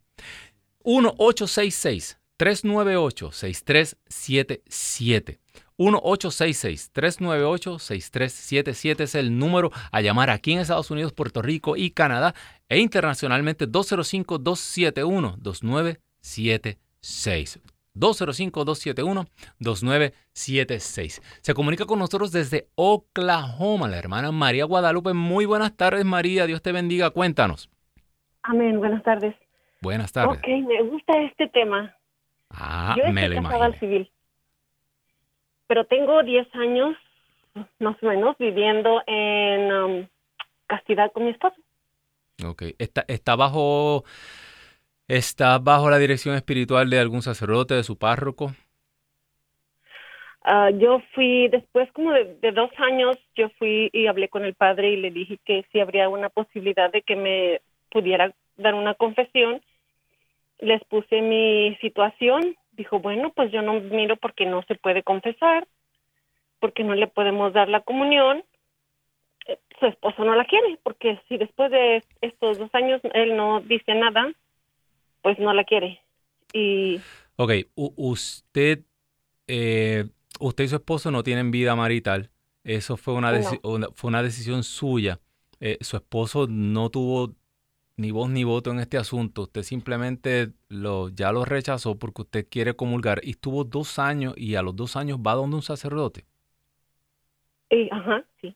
1-866 398 6377 1-866-398-6377 es el número a llamar aquí en Estados Unidos, Puerto Rico y Canadá e internacionalmente 205-271-2976. 205-271-2976. Se comunica con nosotros desde Oklahoma, la hermana María Guadalupe. Muy buenas tardes, María. Dios te bendiga. Cuéntanos. Amén. Buenas tardes. Buenas tardes. Ok, me gusta este tema. Ah, Yo me lo al civil pero tengo 10 años, más o menos, viviendo en um, castidad con mi esposo. Ok. ¿Está, está bajo... ¿Está bajo la dirección espiritual de algún sacerdote, de su párroco? Ah, yo fui, después como de, dos años, yo fui y hablé con el padre y le dije que si habría una posibilidad de que me pudiera dar una confesión. Les puse mi situación dijo, bueno, pues yo no miro porque no se puede confesar, porque no le podemos dar la comunión. Eh, su esposo no la quiere, porque si después de estos dos años él no dice nada, pues no la quiere. Y... Ok, usted, eh, usted y su esposo no tienen vida marital. Eso fue una, fue una decisión suya. Eh, su esposo no tuvo ni voz ni voto en este asunto. Usted simplemente lo, ya lo rechazó porque usted quiere comulgar y estuvo dos años y a los dos años va donde un sacerdote. Y, ajá, sí.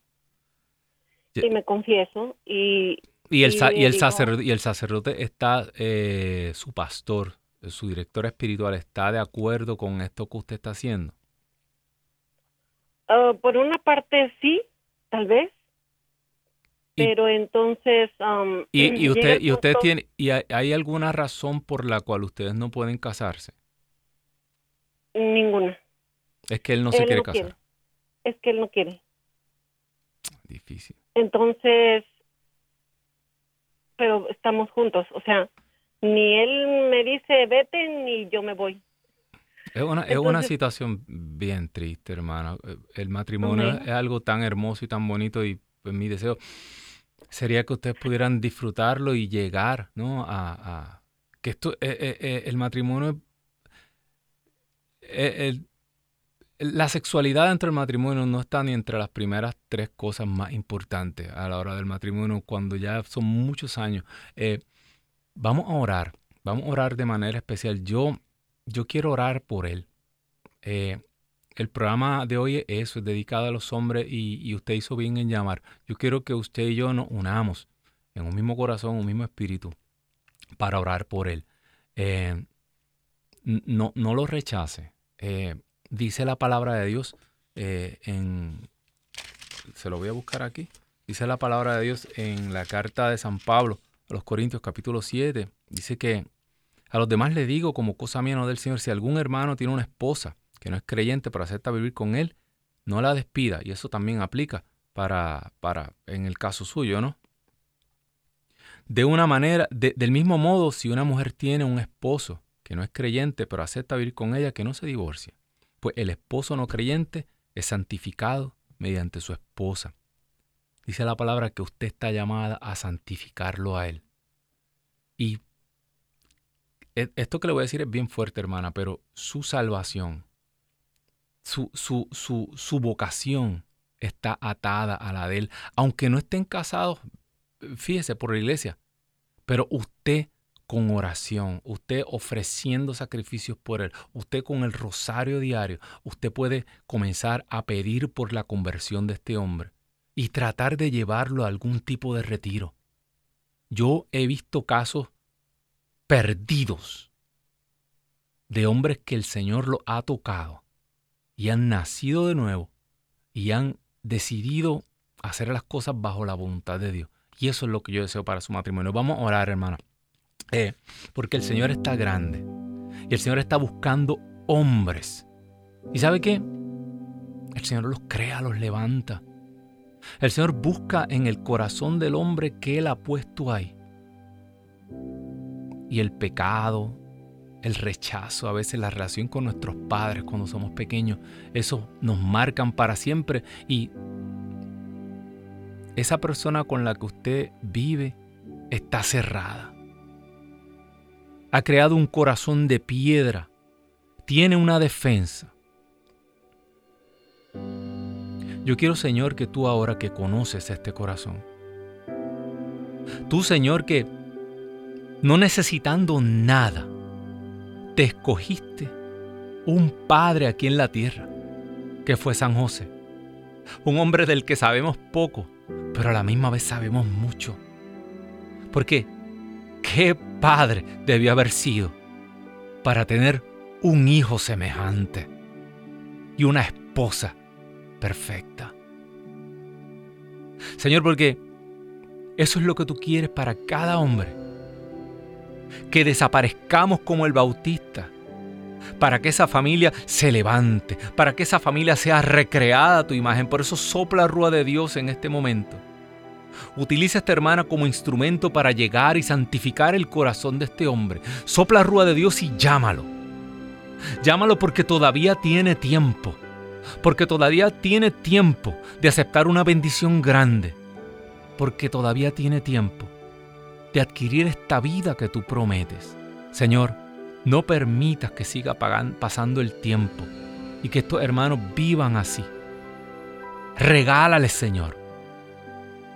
Y me confieso y... Y el, y, el, sacerdote, y el sacerdote está, eh, su pastor, su director espiritual, ¿está de acuerdo con esto que usted está haciendo? Ah, por una parte sí, tal vez, pero entonces... Um, y, usted, y usted tiene, ¿y hay, alguna razón por la cual ustedes no pueden casarse? Ninguna. Es que él no se quiere casar. Es que él no quiere. Difícil. Entonces, pero estamos juntos, o sea, ni él me dice vete ni yo me voy. Es una, es una situación bien triste, hermano. El matrimonio es algo tan hermoso y tan bonito y pues, mi deseo sería que ustedes pudieran disfrutarlo y llegar, ¿no? A, que esto, eh, eh, eh, el matrimonio, la sexualidad entre el matrimonio no está ni entre las primeras tres cosas más importantes a la hora del matrimonio, cuando ya son muchos años. vamos a orar, vamos a orar de manera especial. Yo, yo quiero orar por él. El programa de hoy es dedicado a los hombres y, usted hizo bien en llamar. Yo quiero que usted y yo nos unamos en un mismo corazón, un mismo espíritu, para orar por él. Eh, no, no lo rechace. Eh, dice la palabra de Dios eh, en... Se lo voy a buscar aquí. Dice la palabra de Dios en la carta de San Pablo a los Corintios capítulo 7. Dice que a los demás le digo como cosa mía no del Señor, si algún hermano tiene una esposa que no es creyente pero acepta vivir con él, no la despida. Y eso también aplica para, para en el caso suyo, ¿no? De una manera, del mismo modo, si una mujer tiene un esposo que no es creyente, pero acepta vivir con ella, que no se divorcia. Pues el esposo no creyente es santificado mediante su esposa. Dice la palabra que usted está llamada a santificarlo a él. Y e, esto que le voy a decir es bien fuerte, hermana, pero su salvación, su, su, su, su vocación está atada a la de él. Aunque no estén casados, fíjese, por la iglesia, pero usted con oración, usted ofreciendo sacrificios por él, usted con el rosario diario, usted puede comenzar a pedir por la conversión de este hombre y tratar de llevarlo a algún tipo de retiro. Yo he visto casos perdidos de hombres que el Señor lo ha tocado y han nacido de nuevo y han decidido hacer las cosas bajo la voluntad de Dios. Y eso es lo que yo deseo para su matrimonio. Vamos a orar, hermana. Eh, porque el Señor está grande. Y el Señor está buscando hombres. ¿Y sabe qué? El Señor los crea, los levanta. El Señor busca en el corazón del hombre que Él ha puesto ahí. Y el pecado, el rechazo, a veces la relación con nuestros padres cuando somos pequeños, eso nos marcan para siempre. Y esa persona con la que usted vive está cerrada. Ha creado un corazón de piedra. Tiene una defensa. Yo quiero, Señor, que tú ahora que conoces este corazón, tú, Señor, que no necesitando nada, te escogiste un padre aquí en la tierra, que fue San José, un hombre del que sabemos poco, pero a la misma vez sabemos mucho. Porque, ¿qué padre debió haber sido para tener un hijo semejante y una esposa perfecta? Señor, porque eso es lo que tú quieres para cada hombre. Que desaparezcamos como el Bautista para que esa familia se levante, para que esa familia sea recreada a tu imagen. Por eso sopla rúa de Dios en este momento. Utiliza esta hermana como instrumento para llegar y santificar el corazón de este hombre. Sopla rúa de Dios y llámalo. Llámalo porque todavía tiene tiempo. Porque todavía tiene tiempo de aceptar una bendición grande. Porque todavía tiene tiempo de adquirir esta vida que tú prometes. Señor, no permitas que siga pasando el tiempo y que estos hermanos vivan así. Regálales, Señor.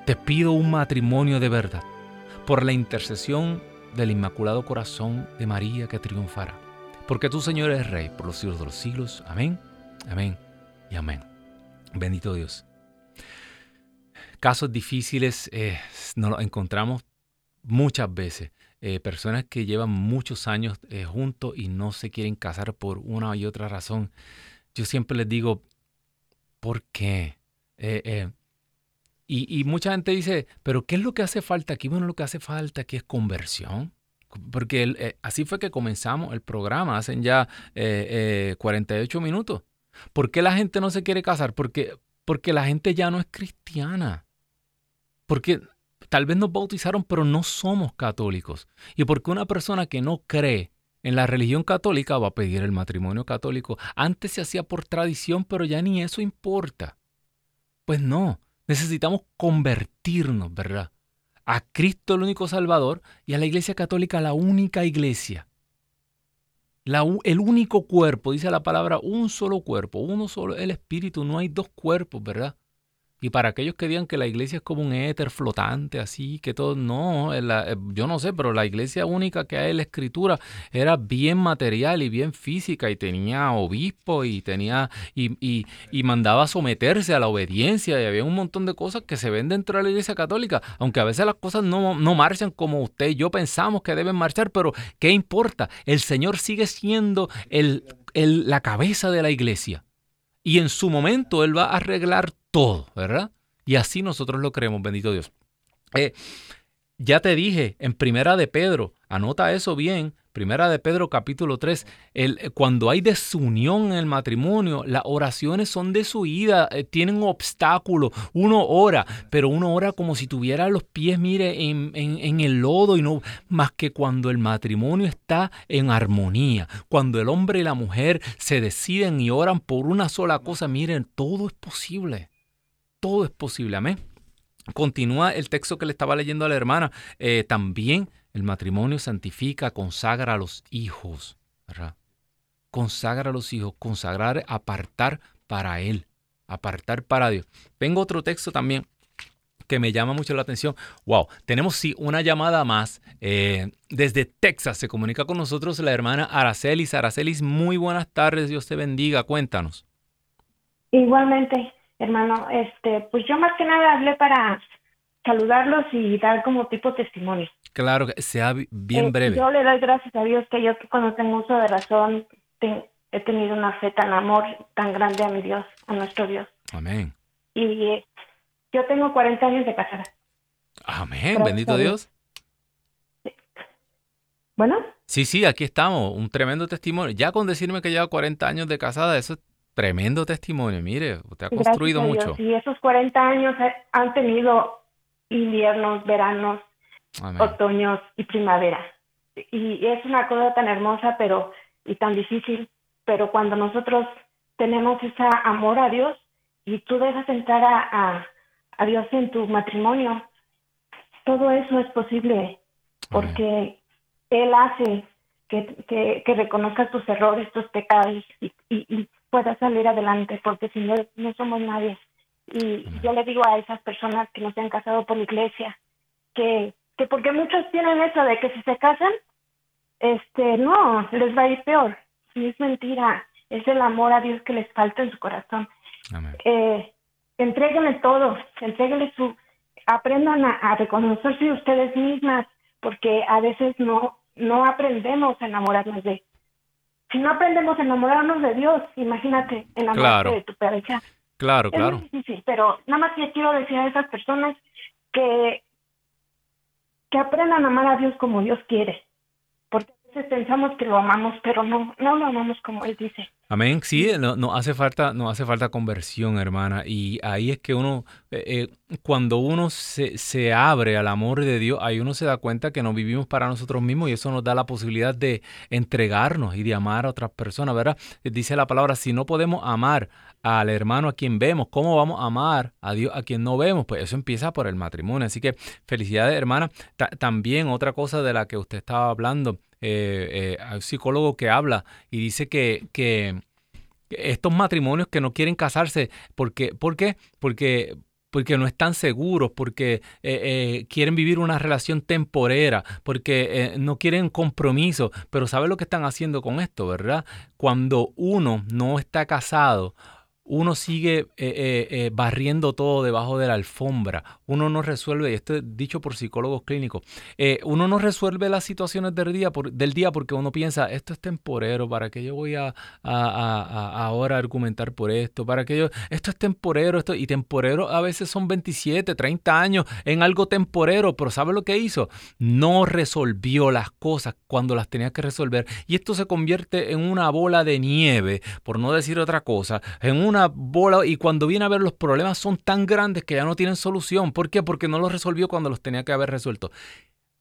Te pido un matrimonio de verdad por la intercesión del Inmaculado Corazón de María que triunfará. Porque tú, Señor, eres Rey por los siglos de los siglos. Amén, amén y amén. Bendito Dios. Casos difíciles eh, nos los encontramos muchas veces. Eh, personas que llevan muchos años eh, juntos y no se quieren casar por una y otra razón. Yo siempre les digo, ¿por qué? Eh, y, mucha gente dice, pero ¿qué es lo que hace falta aquí? Bueno, lo que hace falta aquí es conversión. Porque así fue que comenzamos el programa, hacen ya 48 minutos. ¿Por qué la gente no se quiere casar? Porque, porque la gente ya no es cristiana. Porque tal vez nos bautizaron, pero no somos católicos. Y porque una persona que no cree en la religión católica va a pedir el matrimonio católico. Antes se hacía por tradición, pero ya ni eso importa. Pues no, necesitamos convertirnos, ¿verdad? A Cristo el único Salvador y a la Iglesia Católica la única iglesia. el único cuerpo, dice la palabra, un solo cuerpo, uno solo, el Espíritu, no hay dos cuerpos, ¿verdad? Y para aquellos que digan que la iglesia es como un éter flotante, así, que todo, no, eh, yo no sé, pero la iglesia única que hay en la escritura era bien material y bien física y tenía obispo y tenía, y, y, y mandaba someterse a la obediencia y había un montón de cosas que se ven dentro de la iglesia católica, aunque a veces las cosas no, no marchan como usted y yo pensamos que deben marchar, pero ¿qué importa? El Señor sigue siendo el, el, la cabeza de la iglesia. Y en su momento Él va a arreglar todo, ¿verdad? Y así nosotros lo creemos, bendito Dios. Eh, ya te dije, en Primera de Pedro, anota eso bien, Primera de Pedro capítulo 3, el, cuando hay desunión en el matrimonio, las oraciones son desuidas, eh, tienen obstáculos, uno ora, pero uno ora como si tuviera los pies, mire, en, en, el lodo y no más que cuando el matrimonio está en armonía, cuando el hombre y la mujer se deciden y oran por una sola cosa, miren, todo es posible todo es posible. Amén. Continúa el texto que le estaba leyendo a la hermana. Eh, también el matrimonio santifica, consagra a los hijos. Consagra a los hijos, consagrar, apartar para Él, apartar para Dios. Tengo otro texto también que me llama mucho la atención. Wow, tenemos sí una llamada más. Eh, desde Texas se comunica con nosotros la hermana Aracelis. Aracelis, muy buenas tardes, Dios te bendiga, cuéntanos. Igualmente hermano. Este, pues yo más que nada hablé para saludarlos y dar como tipo testimonio. Claro, que sea bien eh, breve. Yo le doy gracias a Dios que yo cuando tengo uso de razón he tenido una fe tan amor, tan grande a mi Dios, a nuestro Dios. Amén. Y eh, yo tengo 40 años de casada. Amén, bendito Dios. Bueno. Sí, sí, aquí estamos, un tremendo testimonio. Ya con decirme que lleva 40 años de casada, eso es Tremendo testimonio, mire, usted ha construido mucho. Y esos 40 años han tenido inviernos, veranos, otoños y primavera. Y es una cosa tan hermosa pero y tan difícil, pero cuando nosotros tenemos ese amor a Dios y tú dejas entrar a, a, Dios en tu matrimonio, todo eso es posible porque Él hace que, que, que reconozcas tus errores, tus pecados y, y pueda salir adelante, porque si no, no somos nadie. Y yo le digo a esas personas que no se han casado por la iglesia, que, que porque muchos tienen eso de que si se casan, este, no, les va a ir peor. Y es mentira, es el amor a Dios que les falta en su corazón. Eh, entréguenle todo, entréguenle su, aprendan a, a reconocerse ustedes mismas, porque a veces no, no aprendemos a enamorarnos de, si no aprendemos a enamorarnos de Dios, imagínate enamorarte de tu pareja. Claro, claro. Es difícil, pero nada más que quiero decir a esas personas que, que aprendan a amar a Dios como Dios quiere. Porque a veces pensamos que lo amamos, pero no, no lo amamos como Él dice. Amén. Sí, no, no, hace falta, no hace falta conversión, hermana. Y ahí es que uno, eh, eh, cuando uno se, se, abre al amor de Dios, ahí uno se da cuenta que no vivimos para nosotros mismos y eso nos da la posibilidad de entregarnos y de amar a otras personas, ¿verdad? Dice la palabra, si no podemos amar al hermano a quien vemos, ¿cómo vamos a amar a Dios a quien no vemos? Pues eso empieza por el matrimonio. Así que felicidades, hermana. también otra cosa de la que usted estaba hablando, eh, hay un psicólogo que habla y dice que, que estos matrimonios que no quieren casarse, porque, ¿por qué? Porque, porque no están seguros, porque eh, eh, quieren vivir una relación temporera, porque eh, no quieren compromiso. Pero ¿sabe lo que están haciendo con esto, verdad? Cuando uno no está casado, uno sigue eh, eh, eh, barriendo todo debajo de la alfombra, uno no resuelve, y esto es dicho por psicólogos clínicos, uno no resuelve las situaciones del día, del día porque uno piensa, esto es temporero, ¿para qué yo voy a, ahora argumentar por esto? ¿Para que yo, esto es temporero, esto, y temporero a veces son 27, 30 años en algo temporero, pero ¿sabe lo que hizo? No resolvió las cosas cuando las tenía que resolver, y esto se convierte en una bola de nieve, por no decir otra cosa, en un una bola y cuando viene a ver los problemas son tan grandes que ya no tienen solución. ¿Por qué? Porque no los resolvió cuando los tenía que haber resuelto.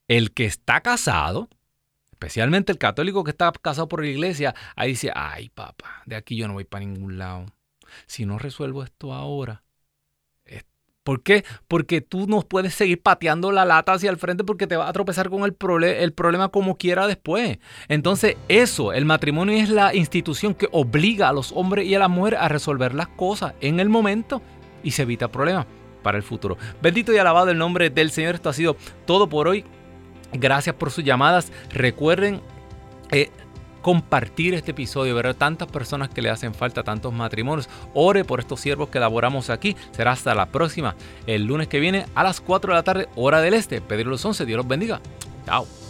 El que está casado, especialmente el católico que está casado por la iglesia, ahí dice, ay papá, de aquí yo no voy para ningún lado. Si no resuelvo esto ahora, ¿Por qué? Porque tú no puedes seguir pateando la lata hacia el frente porque te va a tropezar con el, el problema como quiera después. Entonces, eso, el matrimonio es la institución que obliga a los hombres y a la mujer a resolver las cosas en el momento y se evita problemas para el futuro. Bendito y alabado el nombre del Señor. Esto ha sido todo por hoy. Gracias por sus llamadas. Recuerden eh, compartir este episodio, ver tantas personas que le hacen falta, tantos matrimonios. Ore por estos siervos que elaboramos aquí. Será hasta la próxima, el lunes que viene a las 4 de la tarde, hora del este. Pedro los 11. Dios los bendiga. Chao.